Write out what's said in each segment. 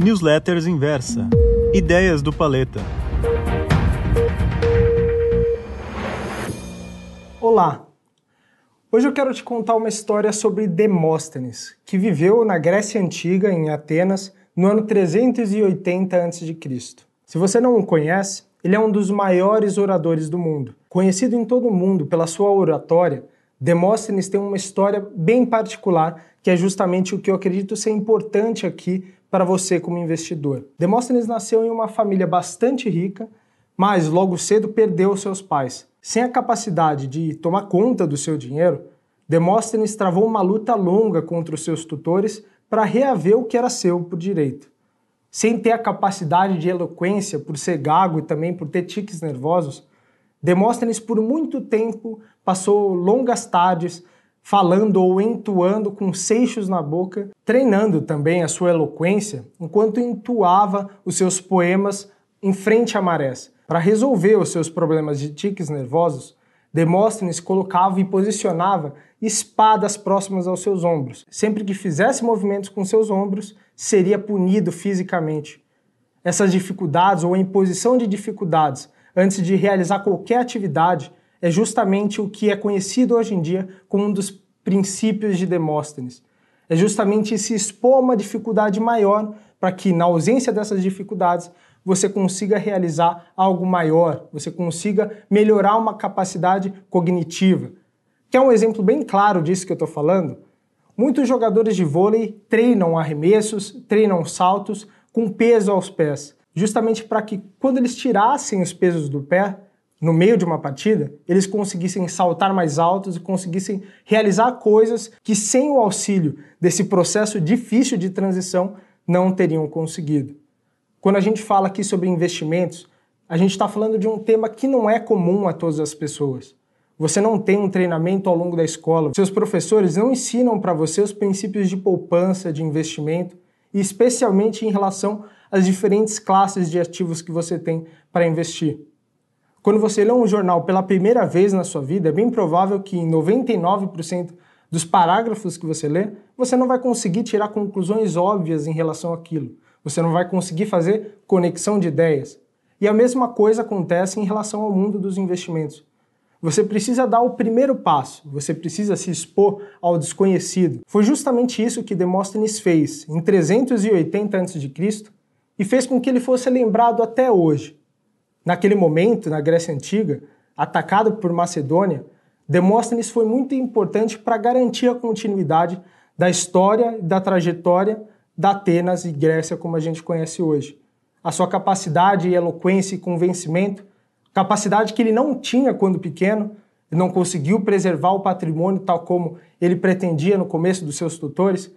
Newsletters Inversa. Ideias do Paleta. Olá! Hoje eu quero te contar uma história sobre Demóstenes, que viveu na Grécia Antiga, em Atenas, no ano 380 a.C. Se você não o conhece, ele é um dos maiores oradores do mundo. Conhecido em todo o mundo pela sua oratória, Demóstenes tem uma história bem particular, que é justamente o que eu acredito ser importante aqui para você como investidor. Demóstenes nasceu em uma família bastante rica, mas logo cedo perdeu seus pais. Sem a capacidade de tomar conta do seu dinheiro, Demóstenes travou uma luta longa contra os seus tutores para reaver o que era seu por direito. Sem ter a capacidade de eloquência, por ser gago e também por ter tiques nervosos, Demóstenes por muito tempo passou longas tardes falando ou entoando com seixos na boca, treinando também a sua eloquência enquanto entoava os seus poemas em frente a marés. Para resolver os seus problemas de tiques nervosos, Demóstenes colocava e posicionava espadas próximas aos seus ombros. Sempre que fizesse movimentos com seus ombros, seria punido fisicamente. Essas dificuldades ou a imposição de dificuldades antes de realizar qualquer atividade é justamente o que é conhecido hoje em dia como um dos princípios de Demóstenes. É justamente se expor a uma dificuldade maior para que, na ausência dessas dificuldades, você consiga realizar algo maior, você consiga melhorar uma capacidade cognitiva. Quer um exemplo bem claro disso que eu estou falando? Muitos jogadores de vôlei treinam arremessos, treinam saltos com peso aos pés justamente para que quando eles tirassem os pesos do pé, no meio de uma partida, eles conseguissem saltar mais altos e conseguissem realizar coisas que sem o auxílio desse processo difícil de transição não teriam conseguido. Quando a gente fala aqui sobre investimentos, a gente está falando de um tema que não é comum a todas as pessoas. Você não tem um treinamento ao longo da escola, seus professores não ensinam para você os princípios de poupança, de investimento, e especialmente em relação às diferentes classes de ativos que você tem para investir. Quando você lê um jornal pela primeira vez na sua vida, é bem provável que em 99% dos parágrafos que você lê, você não vai conseguir tirar conclusões óbvias em relação àquilo. Você não vai conseguir fazer conexão de ideias. E a mesma coisa acontece em relação ao mundo dos investimentos. Você precisa dar o primeiro passo, você precisa se expor ao desconhecido. Foi justamente isso que Demóstenes fez em 380 a.C. e fez com que ele fosse lembrado até hoje. Naquele momento, na Grécia Antiga, atacado por Macedônia, Demóstenes foi muito importante para garantir a continuidade da história e da trajetória da Atenas e Grécia como a gente conhece hoje. A sua capacidade, eloquência e convencimento capacidade que ele não tinha quando pequeno, e não conseguiu preservar o patrimônio tal como ele pretendia no começo dos seus tutores,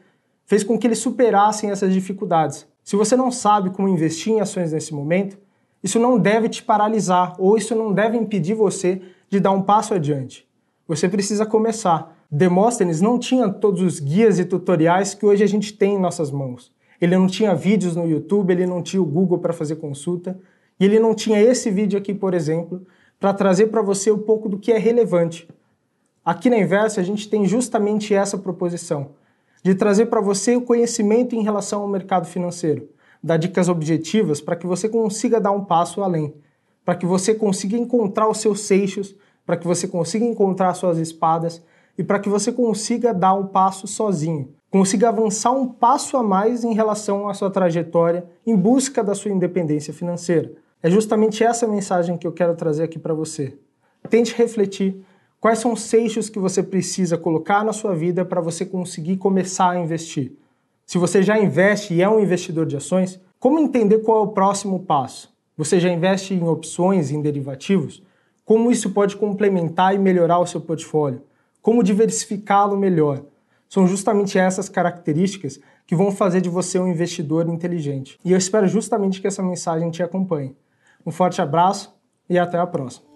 fez com que eles superassem essas dificuldades. Se você não sabe como investir em ações nesse momento, isso não deve te paralisar ou isso não deve impedir você de dar um passo adiante. Você precisa começar. Demóstenes não tinha todos os guias e tutoriais que hoje a gente tem em nossas mãos. Ele não tinha vídeos no YouTube, ele não tinha o Google para fazer consulta, e ele não tinha esse vídeo aqui, por exemplo, para trazer para você um pouco do que é relevante. Aqui na Inversa a gente tem justamente essa proposição, de trazer para você o conhecimento em relação ao mercado financeiro, dar dicas objetivas para que você consiga dar um passo além, para que você consiga encontrar os seus seixos, para que você consiga encontrar suas espadas e para que você consiga dar um passo sozinho, consiga avançar um passo a mais em relação à sua trajetória em busca da sua independência financeira. É justamente essa mensagem que eu quero trazer aqui para você. Tente refletir quais são os seixos que você precisa colocar na sua vida para você conseguir começar a investir. Se você já investe e é um investidor de ações, como entender qual é o próximo passo? Você já investe em opções, em derivativos? Como isso pode complementar e melhorar o seu portfólio? Como diversificá-lo melhor? São justamente essas características que vão fazer de você um investidor inteligente. E eu espero justamente que essa mensagem te acompanhe. Um forte abraço e até a próxima.